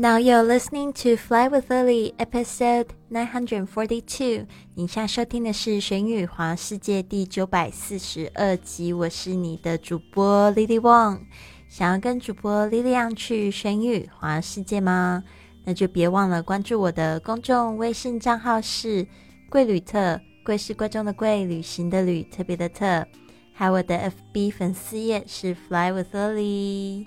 Now you're listening to Fly with Lily, episode nine hundred forty-two。你现在收听的是《玄宇华世界》第九百四十二集。我是你的主播 Lily Wong。想要跟主播 Lily 去玄宇华世界吗？那就别忘了关注我的公众微信账号是“贵旅特”，贵是贵重的贵，旅行的旅，特别的特。还有我的 FB 粉丝页是 Fly with Lily。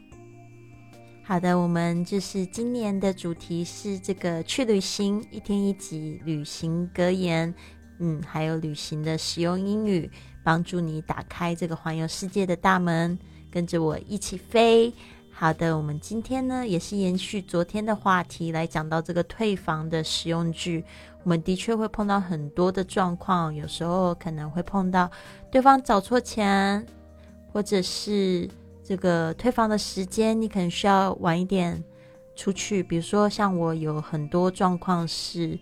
好的，我们就是今年的主题是这个去旅行，一天一集旅行格言，嗯，还有旅行的实用英语，帮助你打开这个环游世界的大门，跟着我一起飞。好的，我们今天呢也是延续昨天的话题来讲到这个退房的实用句。我们的确会碰到很多的状况，有时候可能会碰到对方找错钱，或者是。这个退房的时间，你可能需要晚一点出去。比如说，像我有很多状况是，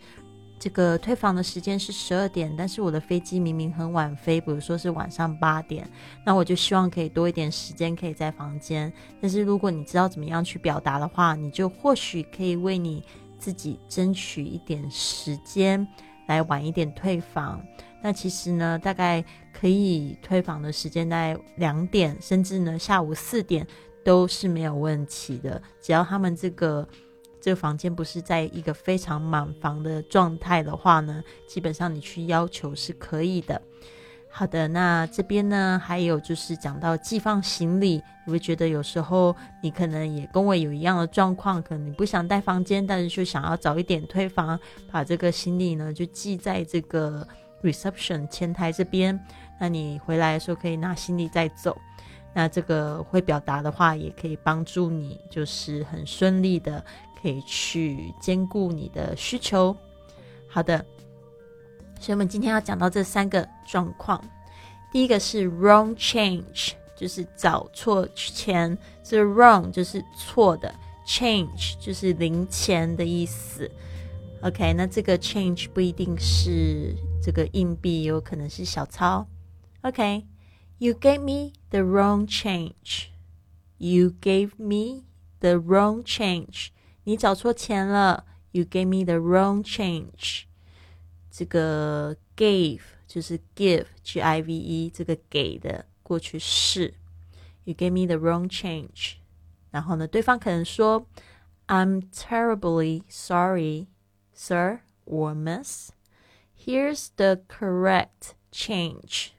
这个退房的时间是十二点，但是我的飞机明明很晚飞，比如说是晚上八点，那我就希望可以多一点时间可以在房间。但是如果你知道怎么样去表达的话，你就或许可以为你自己争取一点时间，来晚一点退房。那其实呢，大概可以退房的时间在两点，甚至呢下午四点都是没有问题的。只要他们这个这个房间不是在一个非常满房的状态的话呢，基本上你去要求是可以的。好的，那这边呢还有就是讲到寄放行李，你会觉得有时候你可能也跟我有一样的状况，可能你不想带房间，但是就想要早一点退房，把这个行李呢就寄在这个。Reception 前台这边，那你回来的时候可以拿行李再走。那这个会表达的话，也可以帮助你，就是很顺利的可以去兼顾你的需求。好的，所以我们今天要讲到这三个状况。第一个是 wrong change，就是找错钱，这 wrong 就是错的，change 就是零钱的意思。OK，那这个 change 不一定是。这个硬币有可能是小钞。OK, you gave me the wrong change. You gave me the wrong change. 你找错钱了。You gave me the wrong change. 这个 gave 就是 give, G-I-V-E，这个给的过去式。You gave me the wrong change. 然后呢，对方可能说，I'm terribly sorry, sir or miss. Here's the correct change。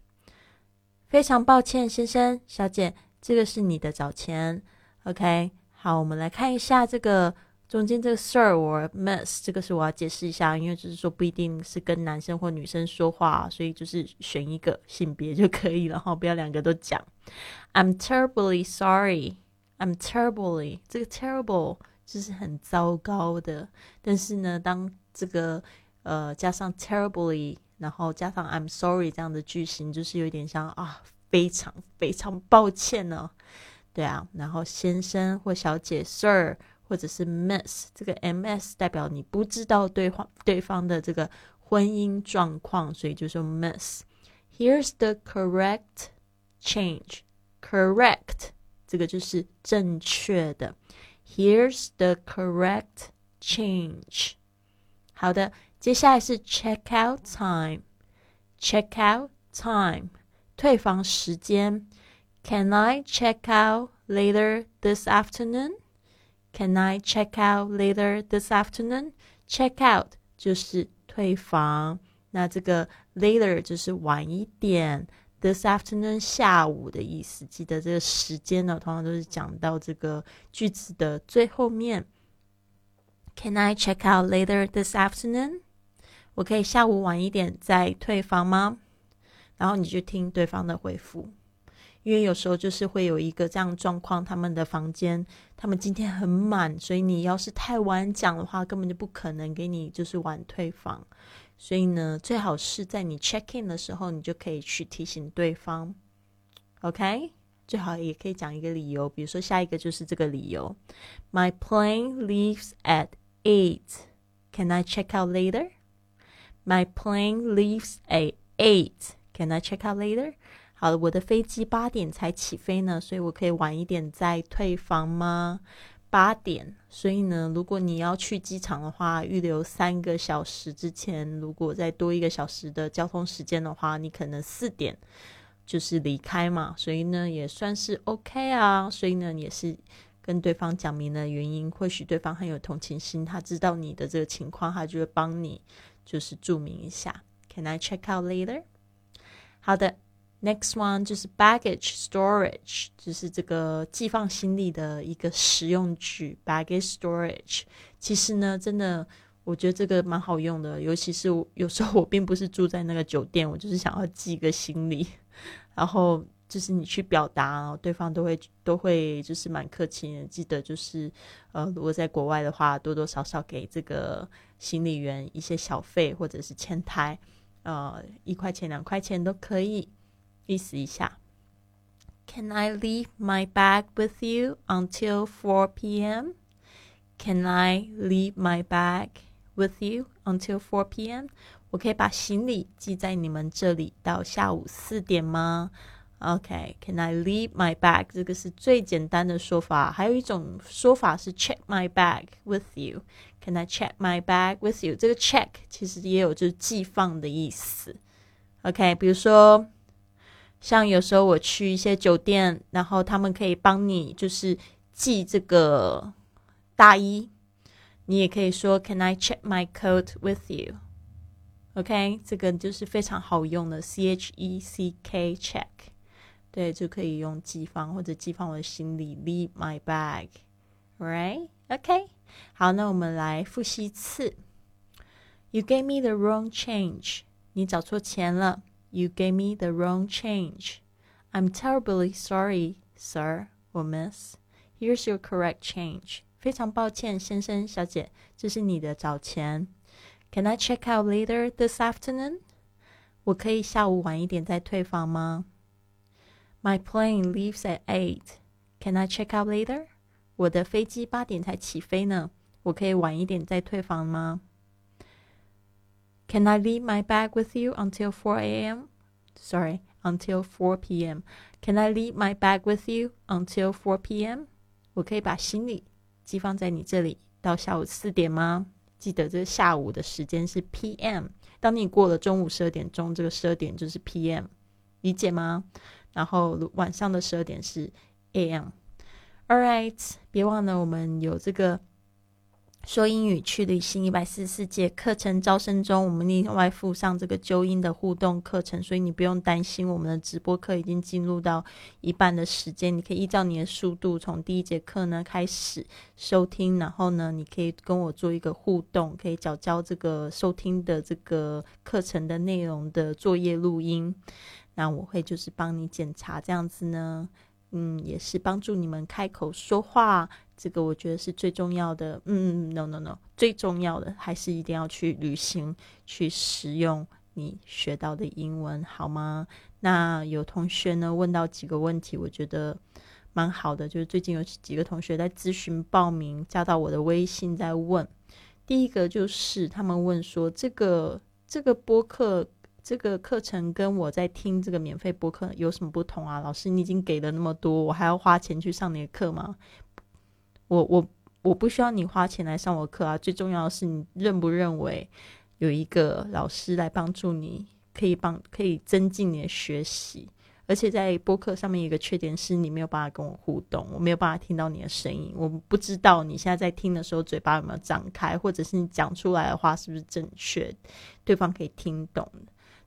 非常抱歉，先生、小姐，这个是你的找钱。OK，好，我们来看一下这个中间这个 Sir 或 Miss，这个是我要解释一下，因为就是说不一定是跟男生或女生说话，所以就是选一个性别就可以了哈，不要两个都讲。I'm terribly sorry. I'm terribly 这个 terrible 就是很糟糕的，但是呢，当这个呃，加上 terribly，然后加上 I'm sorry 这样的句型，就是有点像啊，非常非常抱歉呢。对啊，然后先生或小姐 Sir 或者是 Miss，这个 MS 代表你不知道对方对方的这个婚姻状况，所以就说 Miss。Here's the correct change. Correct 这个就是正确的。Here's the correct change. 好的。接下来是 check out time，check out time，退房时间。Can I check out later this afternoon? Can I check out later this afternoon? Check out 就是退房，那这个 later 就是晚一点，this afternoon 下午的意思。记得这个时间呢，通常都是讲到这个句子的最后面。Can I check out later this afternoon? 我可以下午晚一点再退房吗？然后你就听对方的回复，因为有时候就是会有一个这样状况，他们的房间他们今天很满，所以你要是太晚讲的话，根本就不可能给你就是晚退房。所以呢，最好是在你 check in 的时候，你就可以去提醒对方。OK，最好也可以讲一个理由，比如说下一个就是这个理由：My plane leaves at eight. Can I check out later? My plane leaves at eight. Can I check out later? 好了，我的飞机八点才起飞呢，所以我可以晚一点再退房吗八点，所以呢，如果你要去机场的话，预留三个小时之前，如果再多一个小时的交通时间的话，你可能四点就是离开嘛，所以呢，也算是 OK 啊。所以呢，也是跟对方讲明了原因，或许对方很有同情心，他知道你的这个情况，他就会帮你就是注明一下。Can I check out later？好的。Next one 就是 baggage storage，就是这个寄放行李的一个实用句。baggage storage 其实呢，真的我觉得这个蛮好用的，尤其是有时候我并不是住在那个酒店，我就是想要寄个行李，然后就是你去表达，对方都会都会就是蛮客气的。记得就是呃，如果在国外的话，多多少少给这个行李员一些小费或者是前台，呃，一块钱两块钱都可以。意思一下。Can I leave my bag with you until 4 p.m.? Can I leave my bag with you until 4 p.m.? 我可以把行李寄在你们这里到下午四点吗？OK，Can I leave my bag？这个是最简单的说法。还有一种说法是 check my bag with you。Can I check my bag with you？这个 check 其实也有就是寄放的意思。OK，比如说。像有时候我去一些酒店，然后他们可以帮你就是寄这个大衣，你也可以说 Can I check my coat with you？OK，这个就是非常好用的 C H E C K check，对，就可以用寄放或者寄放我的行李 Leave my bag，right？bag，right？OK，好，那我们来复习一次。You gave me the wrong change，你找错钱了。You gave me the wrong change. I'm terribly sorry, sir or miss. Here's your correct change. 非常抱歉，先生、小姐，这是你的找钱。Can I check out later this afternoon? 我可以下午晚一点再退房吗？My plane leaves at eight. Can I check out later? 我的飞机八点才起飞呢，我可以晚一点再退房吗？can I leave my bag with you until 4 a.m.? Sorry, until 4 p.m. Can I leave my bag with you until 4 p.m.? 我可以把行李寄放在你这里到下午四点吗？记得这下午的时间是 p.m. 当你过了中午十二点钟，这个十二点就是 p.m. 理解吗？然后晚上的十二点是 a.m. All right，别忘了我们有这个。说英语去旅行一百四十四节课程招生中，我们另外附上这个纠音的互动课程，所以你不用担心我们的直播课已经进入到一半的时间，你可以依照你的速度从第一节课呢开始收听，然后呢，你可以跟我做一个互动，可以交交这个收听的这个课程的内容的作业录音，那我会就是帮你检查，这样子呢，嗯，也是帮助你们开口说话。这个我觉得是最重要的。嗯，no no no，最重要的还是一定要去旅行，去使用你学到的英文，好吗？那有同学呢问到几个问题，我觉得蛮好的。就是最近有几个同学在咨询报名，加到我的微信在问。第一个就是他们问说，这个这个播客这个课程跟我在听这个免费播客有什么不同啊？老师，你已经给了那么多，我还要花钱去上你的课吗？我我我不需要你花钱来上我课啊！最重要的是你认不认为有一个老师来帮助你，可以帮可以增进你的学习。而且在播客上面，一个缺点是你没有办法跟我互动，我没有办法听到你的声音，我不知道你现在在听的时候嘴巴有没有张开，或者是你讲出来的话是不是正确，对方可以听懂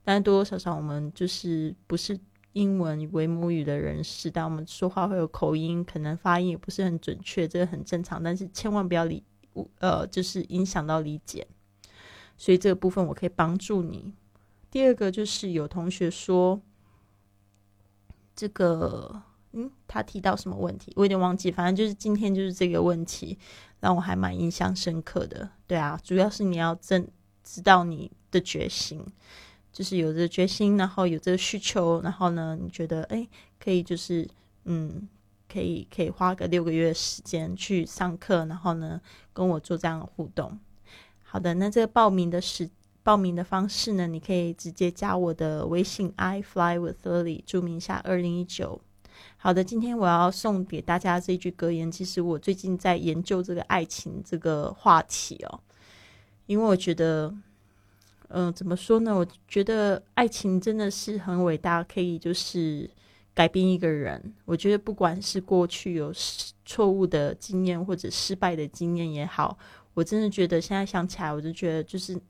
但多多少少我们就是不是。英文为母语的人士，但我们说话会有口音，可能发音也不是很准确，这个很正常。但是千万不要理，呃，就是影响到理解。所以这个部分我可以帮助你。第二个就是有同学说，这个，嗯，他提到什么问题？我有点忘记，反正就是今天就是这个问题，让我还蛮印象深刻的。对啊，主要是你要真知道你的决心。就是有这决心，然后有这个需求，然后呢，你觉得哎，可以就是嗯，可以可以花个六个月时间去上课，然后呢，跟我做这样的互动。好的，那这个报名的时报名的方式呢，你可以直接加我的微信 i fly with lily，注明一下二零一九好的，今天我要送给大家这句格言。其实我最近在研究这个爱情这个话题哦，因为我觉得，嗯，怎么说呢？我觉得爱情真的是很伟大，可以就是改变一个人。我觉得不管是过去有错误的经验或者失败的经验也好，我真的觉得现在想起来，我就觉得就是，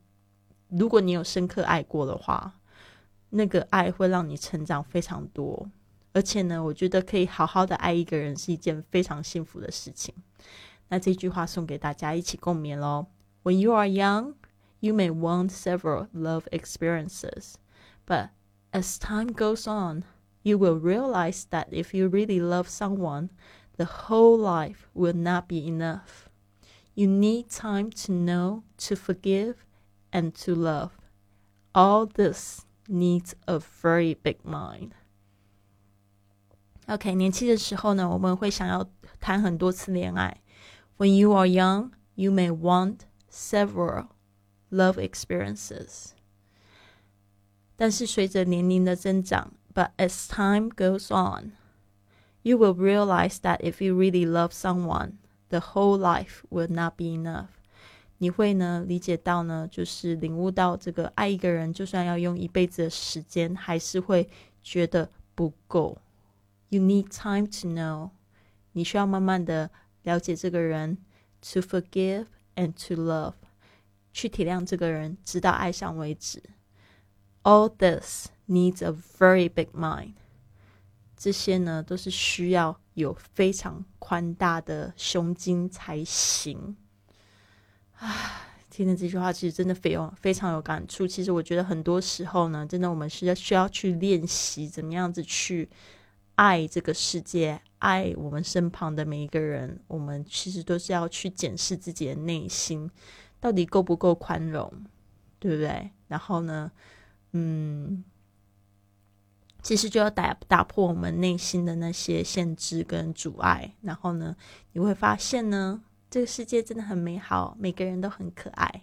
如果你有深刻爱过的话，那个爱会让你成长非常多。而且呢，我觉得可以好好的爱一个人是一件非常幸福的事情。那这句话送给大家一起共勉喽。When you are young, you may want several love experiences, but as time goes on, you will realize that if you really love someone, the whole life will not be enough. You need time to know, to forgive, and to love. All this needs a very big mind. OK，年轻的时候呢，我们会想要谈很多次恋爱。When you are young, you may want several love experiences。但是随着年龄的增长，but as time goes on, you will realize that if you really love someone, the whole life will not be enough。你会呢理解到呢，就是领悟到这个爱一个人，就算要用一辈子的时间，还是会觉得不够。You need time to know，你需要慢慢的了解这个人，to forgive and to love， 去体谅这个人，直到爱上为止。All this needs a very big mind，这些呢都是需要有非常宽大的胸襟才行。啊，听了这句话，其实真的非常非常有感触。其实我觉得很多时候呢，真的我们是要需要去练习怎么样子去。爱这个世界，爱我们身旁的每一个人，我们其实都是要去检视自己的内心，到底够不够宽容，对不对？然后呢，嗯，其实就要打打破我们内心的那些限制跟阻碍，然后呢，你会发现呢，这个世界真的很美好，每个人都很可爱。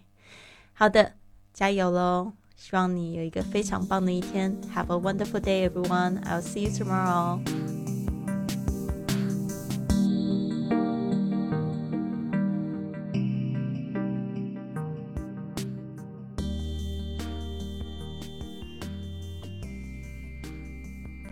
好的，加油喽！希望你有一个非常棒的一天。Have a wonderful day, everyone. I'll see you tomorrow.